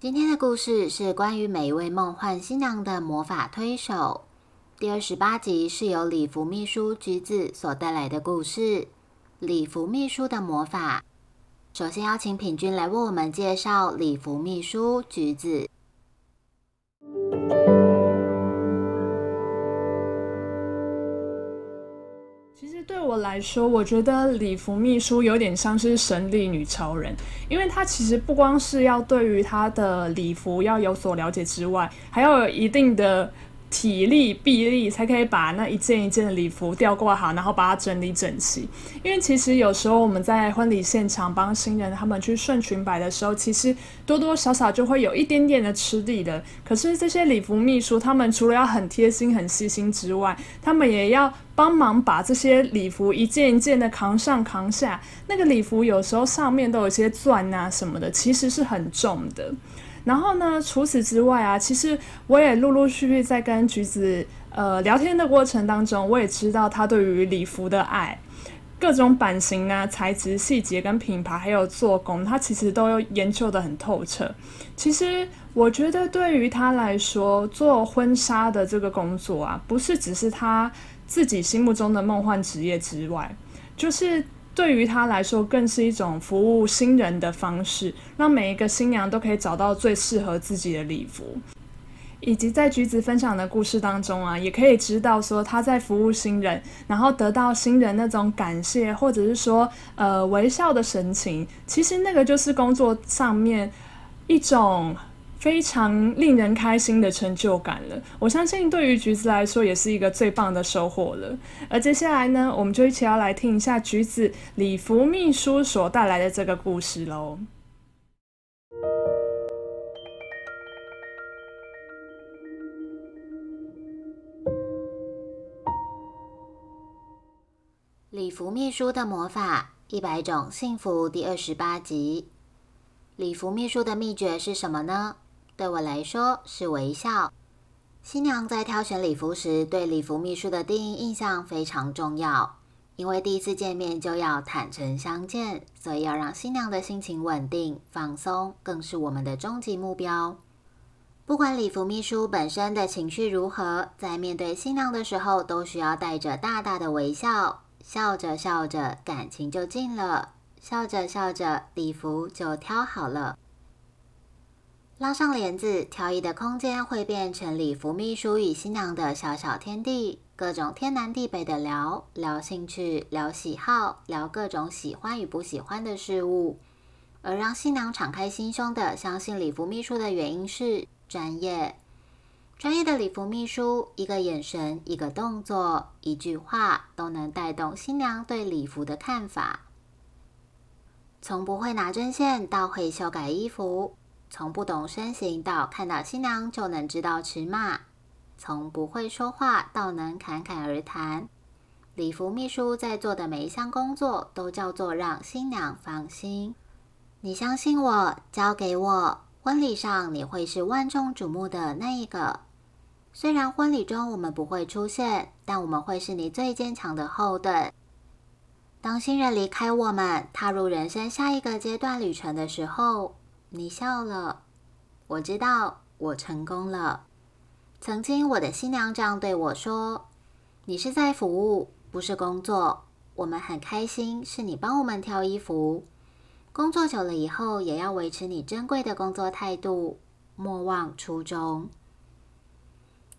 今天的故事是关于每一位梦幻新娘的魔法推手。第二十八集是由礼服秘书橘子所带来的故事。礼服秘书的魔法。首先邀请品君来为我们介绍礼服秘书橘子。来说，我觉得礼服秘书有点像是神力女超人，因为她其实不光是要对于她的礼服要有所了解之外，还要有一定的。体力、臂力才可以把那一件一件的礼服吊挂好，然后把它整理整齐。因为其实有时候我们在婚礼现场帮新人他们去顺裙摆的时候，其实多多少少就会有一点点的吃力的。可是这些礼服秘书，他们除了要很贴心、很细心之外，他们也要帮忙把这些礼服一件一件的扛上扛下。那个礼服有时候上面都有些钻啊什么的，其实是很重的。然后呢？除此之外啊，其实我也陆陆续续在跟橘子呃聊天的过程当中，我也知道他对于礼服的爱，各种版型啊、材质、细节跟品牌，还有做工，他其实都研究的很透彻。其实我觉得对于他来说，做婚纱的这个工作啊，不是只是他自己心目中的梦幻职业之外，就是。对于他来说，更是一种服务新人的方式，让每一个新娘都可以找到最适合自己的礼服。以及在橘子分享的故事当中啊，也可以知道说他在服务新人，然后得到新人那种感谢，或者是说呃微笑的神情，其实那个就是工作上面一种。非常令人开心的成就感了，我相信对于橘子来说也是一个最棒的收获了。而接下来呢，我们就一起要来听一下橘子礼服秘书所带来的这个故事喽。礼服秘书的魔法一百种幸福第二十八集。礼服秘书的秘诀是什么呢？对我来说是微笑。新娘在挑选礼服时，对礼服秘书的第一印象非常重要。因为第一次见面就要坦诚相见，所以要让新娘的心情稳定、放松，更是我们的终极目标。不管礼服秘书本身的情绪如何，在面对新娘的时候，都需要带着大大的微笑，笑着笑着，感情就近了；笑着笑着，礼服就挑好了。拉上帘子，挑衣的空间会变成礼服秘书与新娘的小小天地，各种天南地北的聊聊兴趣、聊喜好、聊各种喜欢与不喜欢的事物。而让新娘敞开心胸的相信礼服秘书的原因是专业。专业的礼服秘书，一个眼神、一个动作、一句话，都能带动新娘对礼服的看法。从不会拿针线到会修改衣服。从不懂身形到看到新娘就能知道尺码，从不会说话到能侃侃而谈，礼服秘书在做的每一项工作都叫做让新娘放心。你相信我，交给我，婚礼上你会是万众瞩目的那一个。虽然婚礼中我们不会出现，但我们会是你最坚强的后盾。当新人离开我们，踏入人生下一个阶段旅程的时候。你笑了，我知道我成功了。曾经我的新娘这样对我说：“你是在服务，不是工作。我们很开心是你帮我们挑衣服。工作久了以后，也要维持你珍贵的工作态度，莫忘初衷。”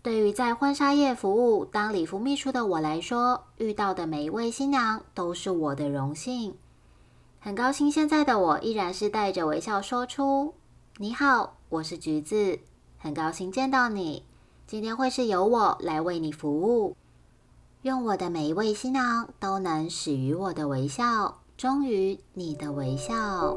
对于在婚纱业服务当礼服秘书的我来说，遇到的每一位新娘都是我的荣幸。很高兴，现在的我依然是带着微笑说出：“你好，我是橘子，很高兴见到你。今天会是由我来为你服务，愿我的每一位新郎都能始于我的微笑，终于你的微笑。”